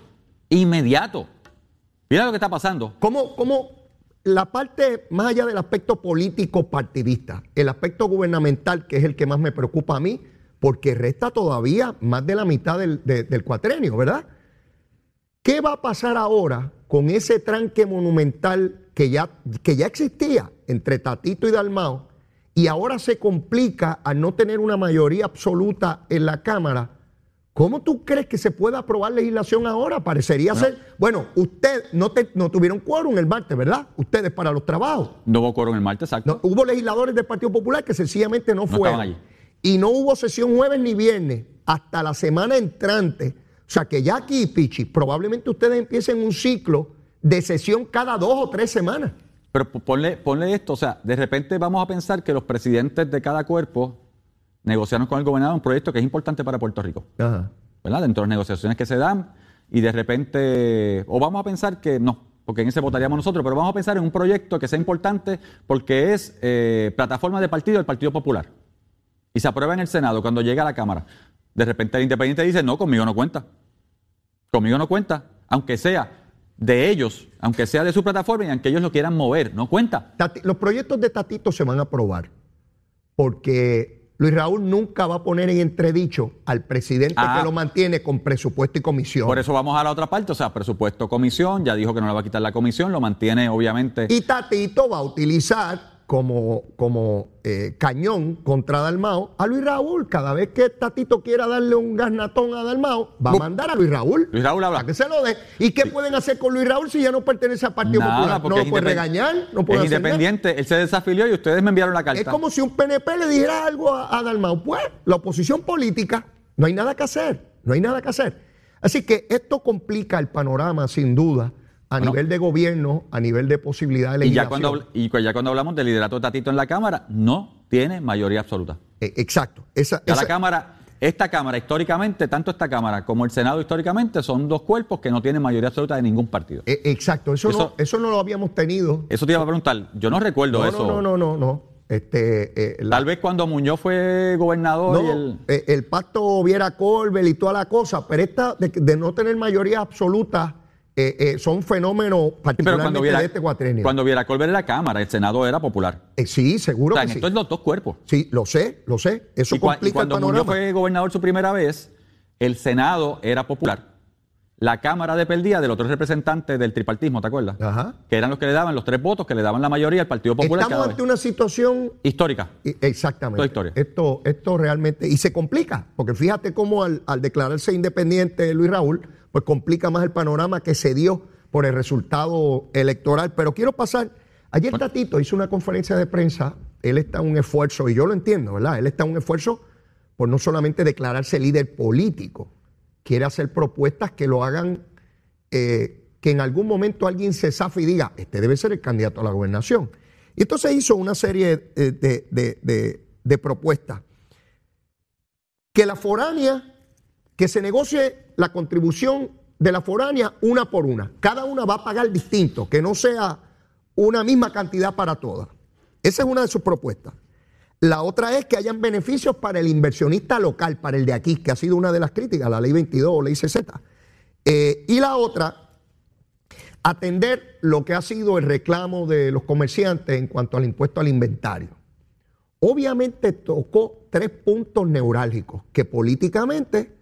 Inmediato. Mira lo que está pasando. ¿Cómo, la parte, más allá del aspecto político partidista, el aspecto gubernamental, que es el que más me preocupa a mí, porque resta todavía más de la mitad del, del cuatrenio, ¿verdad? ¿Qué va a pasar ahora con ese tranque monumental que ya, que ya existía entre Tatito y Dalmao y ahora se complica al no tener una mayoría absoluta en la Cámara? ¿Cómo tú crees que se pueda aprobar legislación ahora? Parecería ser. Bueno, usted no, no tuvieron quórum el martes, ¿verdad? Ustedes para los trabajos. No hubo quórum el martes, exacto. hubo legisladores del Partido Popular que sencillamente no, fueron. Y no hubo sesión jueves ni viernes hasta la semana entrante. O sea que ya aquí, Pichi, probablemente ustedes empiecen un ciclo de sesión cada dos o tres semanas. Pero ponle, ponle esto, o sea, de repente vamos a pensar que los presidentes de cada cuerpo negociaron con el gobernador un proyecto que es importante para Puerto Rico. ¿verdad? Dentro de las negociaciones que se dan y de repente, o vamos a pensar que no, porque en ese votaríamos nosotros, pero vamos a pensar en un proyecto que sea importante porque es eh, plataforma de partido del Partido Popular. Y se aprueba en el Senado cuando llega a la Cámara. De repente el independiente dice, no, conmigo no cuenta. Conmigo no cuenta, aunque sea de ellos, aunque sea de su plataforma y aunque ellos lo quieran mover, no cuenta. los proyectos de Tatito se van a aprobar porque Luis Raúl nunca va a poner en entredicho al presidente que ah. lo mantiene con presupuesto y comisión. Por eso vamos a la otra parte, o sea, presupuesto, comisión, ya dijo que no le va a quitar la comisión, lo mantiene obviamente. Y Tatito va a utilizar como, como eh, cañón contra Dalmao a Luis Raúl. Cada vez que Tatito quiera darle un gasnatón a Dalmao, va a mandar a Luis Raúl. Luis Raúl habla. Para que se lo dé. ¿Y qué pueden hacer con Luis Raúl si ya no pertenece al Partido Popular? No lo puede regañar, no puede Es independiente, él se desafilió y ustedes me enviaron la carta. Es como si un PNP le dijera algo a, a Dalmao. Pues, la oposición política, no hay nada que hacer, no hay nada que hacer. Así que esto complica el panorama, sin duda a nivel de gobierno, a nivel de posibilidad de legislación. Y ya, cuando, y ya cuando hablamos del liderato de Tatito en la Cámara, no tiene mayoría absoluta. Eh, exacto. Esa, la Cámara, esta Cámara históricamente, tanto esta Cámara como el Senado históricamente, son dos cuerpos que no tienen mayoría absoluta de ningún partido. Eh, exacto, eso, no, eso no lo habíamos tenido. Eso te iba a preguntar, yo no recuerdo eso. No, no, no, no. Este, eh, Tal vez cuando Muñoz fue gobernador. el... el... pacto Viera Colbert y toda la cosa, pero esta de no tener mayoría absoluta eh, eh, son fenómenos particularmente de este cuatrenio. Cuando viera Colbert en la Cámara, el Senado era popular. Eh, sí, seguro que sí. los dos cuerpos. Sí, lo sé, lo sé. Eso y, complica cuando el fue gobernador su primera vez, el Senado era popular. la Cámara dependía de los tres representantes del tripartismo, ¿te acuerdas? Ajá. Que eran los que le daban los tres votos, que le daban la mayoría al Partido Popular. Estamos ante una situación Histórica. I- Exactamente. Esto, esto realmente, y se complica, porque fíjate cómo al, al declararse independiente Luis Raúl, pues complica más el panorama que se dio por el resultado electoral. Pero quiero pasar, ayer Tatito hizo una conferencia de prensa, él está en un esfuerzo, y yo lo entiendo, ¿verdad? Él está en un esfuerzo por no solamente declararse líder político, quiere hacer propuestas que lo hagan eh, que en algún momento alguien se zafe y diga, este debe ser el candidato a la gobernación. Y entonces hizo una serie eh, de, de- de- de propuestas. Que la foránea, que se negocie la contribución de la foránea una por una. Cada una va a pagar distinto, que no sea una misma cantidad para todas. Esa es una de sus propuestas. La otra es que hayan beneficios para el inversionista local, para el de aquí, que ha sido una de las críticas, la ley 22 o ley 60. Eh, y la otra, atender lo que ha sido el reclamo de los comerciantes en cuanto al impuesto al inventario. Obviamente tocó tres puntos neurálgicos que políticamente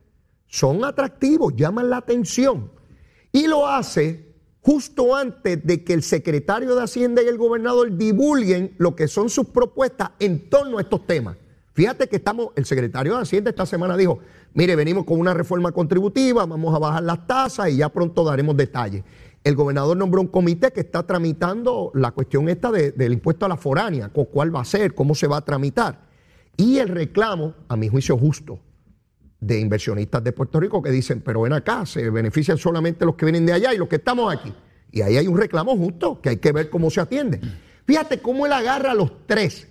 son atractivos, llaman la atención. Y lo hace justo antes de que el secretario de Hacienda y el gobernador divulguen lo que son sus propuestas en torno a estos temas. Fíjate que estamos, el secretario de Hacienda esta semana dijo, mire, venimos con una reforma contributiva, vamos a bajar las tasas y ya pronto daremos detalles. El gobernador nombró un comité que está tramitando la cuestión esta de- del impuesto a la foránea, cu- cuál va a ser, cómo se va a tramitar. Y el reclamo, a mi juicio justo, de inversionistas de Puerto Rico que dicen, pero ven acá, se benefician solamente los que vienen de allá y los que estamos aquí. Y ahí hay un reclamo justo que hay que ver cómo se atiende. Fíjate cómo él agarra a los tres.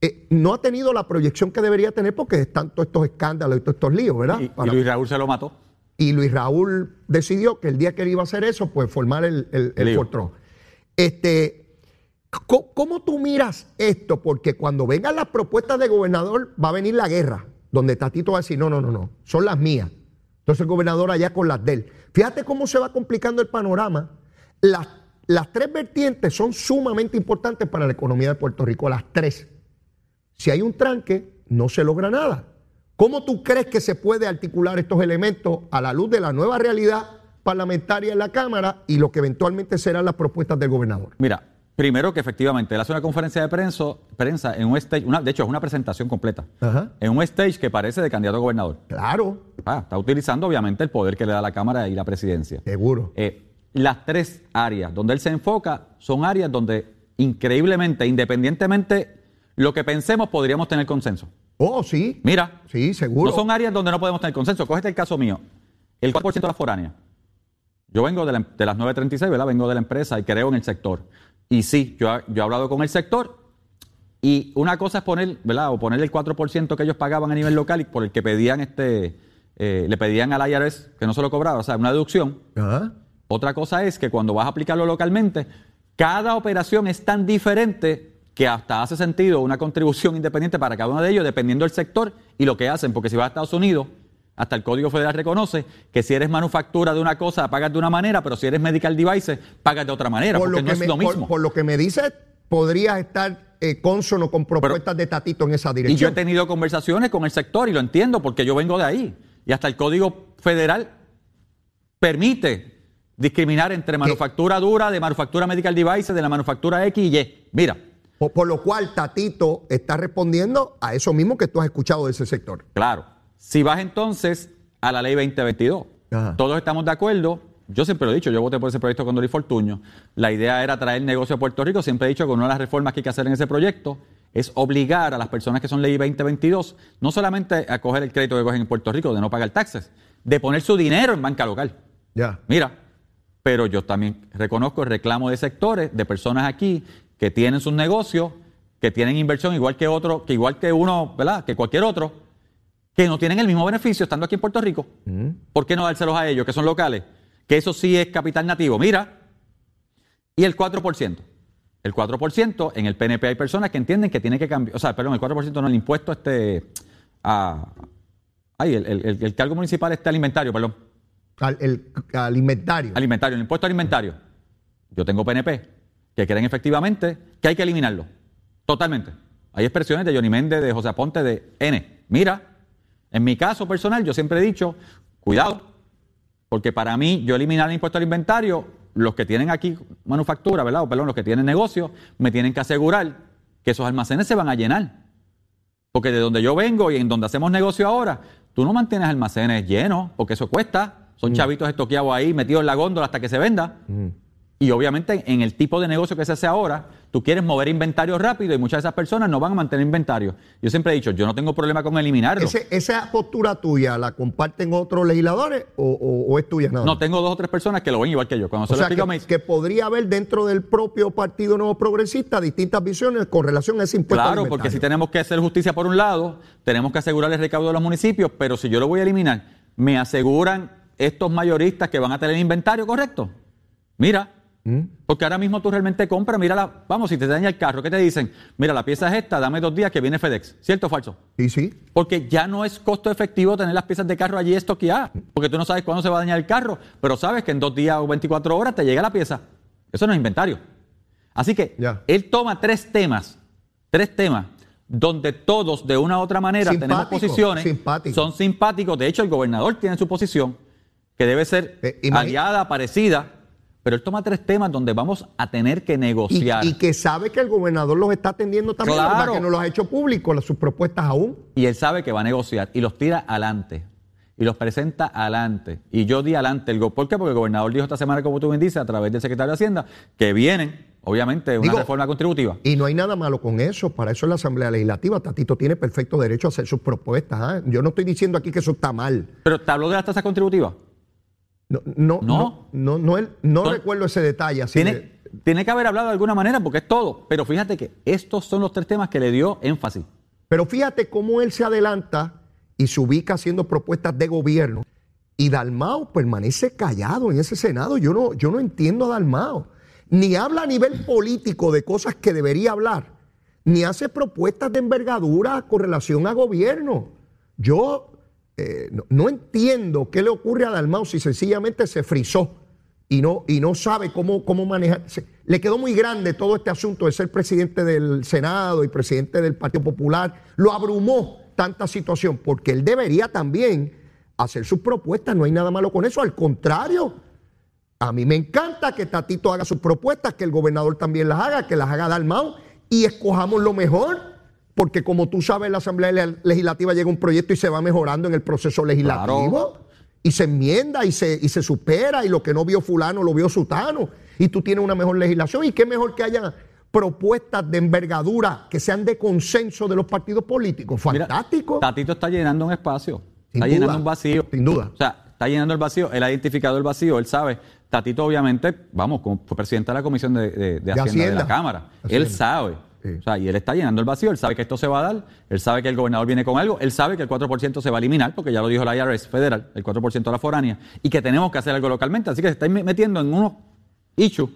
Eh, no ha tenido la proyección que debería tener porque están todos estos escándalos y todos estos líos, ¿verdad? Y, y Para- Luis Raúl se lo mató. y Luis Raúl decidió que el día que él iba a hacer eso, pues formar el, el, el. Este, ¿cómo, cómo tú miras esto? Porque cuando vengan las propuestas de gobernador, va a venir la guerra, donde Tatito va a decir, no, no, no, no, son las mías. Entonces el gobernador allá con las de él. Fíjate cómo se va complicando el panorama. Las, las tres vertientes son sumamente importantes para la economía de Puerto Rico, las tres. Si hay un tranque, no se logra nada. ¿Cómo tú crees que se puede articular estos elementos a la luz de la nueva realidad parlamentaria en la Cámara y lo que eventualmente serán las propuestas del gobernador? Mira, primero que efectivamente él hace una conferencia de prensa, prensa en un stage, una, de hecho es una presentación completa, Ajá. en un stage que parece de candidato a gobernador. Claro, Ah, está utilizando obviamente el poder que le da la Cámara y la presidencia. seguro. Eh, las tres áreas donde él se enfoca son áreas donde increíblemente, independientemente, lo que pensemos podríamos tener consenso. Oh, sí. Mira, Sí, seguro. no son áreas donde no podemos tener consenso. Cógete el caso mío. El 4% de la foránea. Yo vengo de, la- de las 936, ¿verdad? Vengo de la empresa y creo en el sector. Y sí, yo, he- yo he hablado con el sector y una cosa es poner, ¿verdad? O poner el 4% que ellos pagaban a nivel local y por el que pedían este, eh, le pedían al IRS que no se lo cobraba, o sea, una deducción. Ajá. Otra cosa es que cuando vas a aplicarlo localmente, cada operación es tan diferente que hasta hace sentido una contribución independiente para cada uno de ellos, dependiendo del sector y lo que hacen. Porque si vas a Estados Unidos, hasta el Código Federal reconoce que si eres manufactura de una cosa, pagas de una manera, pero si eres medical device, pagas de otra manera, Por porque lo, no es me, lo mismo. por lo que me dice, podrías estar eh, consono con propuestas de Tatito en esa Y yo he dirección. tenido conversaciones con el sector y lo entiendo porque yo vengo de ahí. Y hasta el Código Federal permite discriminar entre manufactura dura, de manufactura medical devices, de la manufactura X y Y. Mira, Por, por lo cual Tatito está respondiendo a eso mismo que tú has escuchado de ese sector. claro, si vas entonces a la ley 2022, Ajá. todos estamos de acuerdo. Yo siempre lo he dicho, yo voté por ese proyecto con Doris Fortuño. La idea era traer negocio a Puerto Rico. Siempre he dicho que una de las reformas que hay que hacer en ese proyecto es obligar a las personas que son ley 2022 no solamente a coger el crédito que cogen en Puerto Rico de no pagar taxes, de poner su dinero en banca local. Ya. Mira, pero yo también reconozco el reclamo de sectores, de personas aquí que tienen sus negocios, que tienen inversión igual que otro, que igual que uno, ¿verdad? Que cualquier otro, que no tienen el mismo beneficio estando aquí en Puerto Rico. ¿Por qué no dárselos a ellos, que son locales? Que eso sí es capital nativo. Mira, y el 4%. El 4%, en el PNP hay personas que entienden que tiene que cambiar, o sea, perdón, el 4% no, el impuesto este, a, ay, el, el- el- cargo municipal este alimentario, perdón. Al, el- al inventario. Alimentario, el impuesto alimentario. Yo tengo PNP que creen efectivamente que hay que eliminarlo. Totalmente. Hay expresiones de Johnny Méndez, de José Aponte, de N. Mira, en mi caso personal, yo siempre he dicho, cuidado, Porque para mí, yo eliminar el impuesto al inventario, los que tienen aquí manufactura, ¿verdad? O perdón, los que tienen negocio, me tienen que asegurar que esos almacenes se van a llenar. Porque de donde yo vengo y en donde hacemos negocio ahora, tú no mantienes almacenes llenos, porque eso cuesta. Son chavitos estoqueados ahí, metidos en la góndola hasta que se venda. Y obviamente en el tipo de negocio que se hace ahora, tú quieres mover inventario rápido y muchas de esas personas no van a mantener inventario. Yo siempre he dicho, yo no tengo problema con eliminarlo. Ese- ¿Esa postura tuya la comparten otros legisladores o, o- o es tuya nada? No, tengo dos o tres personas que lo ven igual que yo. Cuando O se lo sea, explico, me que, dicen, que podría haber dentro del propio Partido Nuevo Progresista distintas visiones con relación a ese impuesto. Claro, porque si tenemos que hacer justicia por un lado, tenemos que asegurar el recaudo de los municipios, pero si yo lo voy a eliminar, ¿me aseguran estos mayoristas que van a tener inventario correcto? Mira, ¿Mm? porque ahora mismo tú realmente compras, mira, la, vamos, si te daña el carro, ¿qué te dicen? Mira, la pieza es esta, dame dos días que viene FedEx. ¿Cierto o falso? Sí, sí. Porque ya no es costo efectivo tener las piezas de carro allí estoqueadas, porque tú no sabes cuándo se va a dañar el carro, pero sabes que en dos días o 24 horas te llega la pieza. Eso no es inventario. Así que él toma tres temas, tres temas, donde todos de una u otra manera tenemos posiciones, simpático. son simpáticos. De hecho, el gobernador tiene su posición, que debe ser Eh, aliada, parecida, pero él toma tres temas donde vamos a tener que negociar. y que sabe que el gobernador los está atendiendo también, Claro. que no los ha hecho público, las- sus propuestas aún. y él sabe que va a negociar y los tira adelante y los presenta adelante. Y yo di adelante el go. ¿Por qué? Porque el gobernador dijo esta semana, como tú bien dices, a través del secretario de Hacienda, que vienen, obviamente, una Digo, reforma contributiva. Y no hay nada malo con eso, para eso es la Asamblea Legislativa. Tatito tiene perfecto derecho a hacer sus propuestas. ¿ah? Yo no estoy diciendo aquí que eso está mal. Pero te habló de las tasas contributivas. No, no, No. no, no, no, recuerdo ese detalle. Así Tiene, de- tiene que haber hablado de alguna manera porque es todo. Pero fíjate que estos son los tres temas que le dio énfasis. Pero fíjate cómo él se adelanta y se ubica haciendo propuestas de gobierno. Y Dalmao permanece callado en ese Senado. Yo no, yo no entiendo a Dalmao. Ni habla a nivel político de cosas que debería hablar, ni hace propuestas de envergadura con relación a gobierno. Yo eh, no, no entiendo qué le ocurre a Dalmao si sencillamente se frizó y no, y no sabe cómo, cómo manejar. le quedó muy grande todo este asunto de ser presidente del Senado y presidente del Partido Popular. Lo abrumó tanta situación porque él debería también hacer sus propuestas. No hay nada malo con eso. Al contrario, a mí me encanta que Tatito haga sus propuestas, que el gobernador también las haga, que las haga Dalmau y escojamos lo mejor. Porque como tú sabes, la Asamblea Le- Legislativa llega un proyecto y se va mejorando en el proceso legislativo. Claro. Y se enmienda y se, y se supera y lo que no vio fulano lo vio sutano. Y tú tienes una mejor legislación. Y qué mejor que haya propuestas de envergadura que sean de consenso de los partidos políticos. Mira, Fantástico. Tatito está llenando un espacio. Sin está duda, llenando un vacío. sin duda. O sea, está llenando el vacío. Él ha identificado el vacío. Él sabe. Tatito, obviamente, vamos, como fue presidente de la Comisión de, de- de Hacienda, de Hacienda. la Cámara. Hacienda. Él sabe. Sí. O sea, y él está llenando el vacío. Él sabe que esto se va a dar. Él sabe que el gobernador viene con algo. Él sabe que el 4% se va a eliminar, porque ya lo dijo la IRS federal, el 4% de la foránea, y que tenemos que hacer algo localmente. Así que se está metiendo en unos issues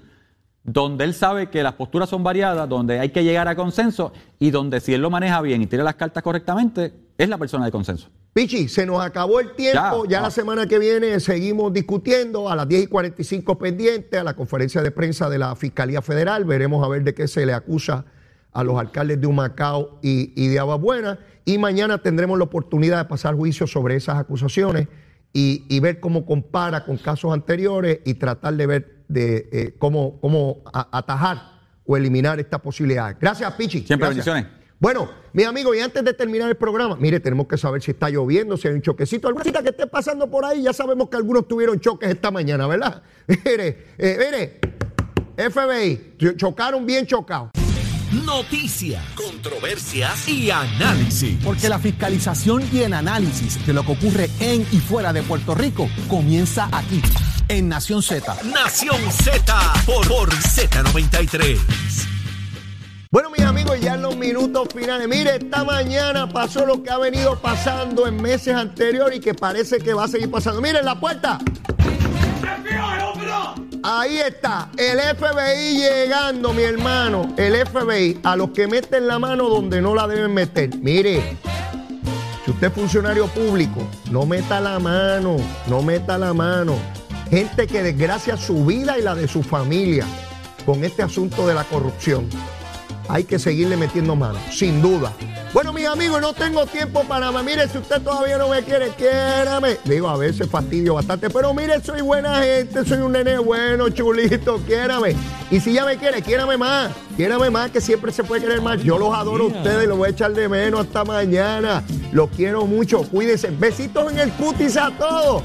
donde él sabe que las posturas son variadas, donde hay que llegar a consenso y donde si él lo maneja bien y tira las cartas correctamente, es la persona de consenso. Pichi, se nos acabó el tiempo. Ya, Ya. la semana que viene seguimos discutiendo a las 10 y 45 pendiente a la conferencia de prensa de la Fiscalía Federal. Veremos a ver de qué se le acusa a los alcaldes de Humacao y, y de Aguabuena. Y mañana tendremos la oportunidad de pasar juicio sobre esas acusaciones y, y ver cómo compara con casos anteriores y tratar de ver de eh, cómo, cómo a- atajar o eliminar esta posibilidad. Gracias, Pichi. Siempre Gracias. bendiciones. Bueno, mis amigos, y antes de terminar el programa, mire, tenemos que saber si está lloviendo, si hay un choquecito, alguna cosita que esté pasando por ahí. Ya sabemos que algunos tuvieron choques esta mañana, ¿verdad? Mire, eh, mire, FBI, cho- chocaron bien chocados. Noticias, controversias y análisis. Porque la fiscalización y el análisis de lo que ocurre en y fuera de Puerto Rico comienza aquí, en Nación Z. Nación Z por, por Z93. Bueno, mis amigos, ya en los minutos finales. Mire, esta mañana pasó lo que ha venido pasando en meses anteriores y que parece que va a seguir pasando. Miren la puerta. Ahí está, el FBI llegando, mi hermano. El FBI a los que meten la mano donde no la deben meter. Mire, si usted es funcionario público, no meta la mano, no meta la mano. Gente que desgracia su vida y la de su familia con este asunto de la corrupción. Hay que seguirle metiendo mano, sin duda. Bueno, mis amigos, no tengo tiempo para más. Mire, si usted todavía no me quiere, quiérame. Digo, a veces fastidio bastante, pero mire, soy buena gente, soy un nene bueno, chulito, quiérame. Y si ya me quiere, quiérame más, quiérame más, que siempre se puede querer más. Yo los adoro a ustedes y los voy a echar de menos hasta mañana. Los quiero mucho, cuídense. Besitos en el cutis a todos.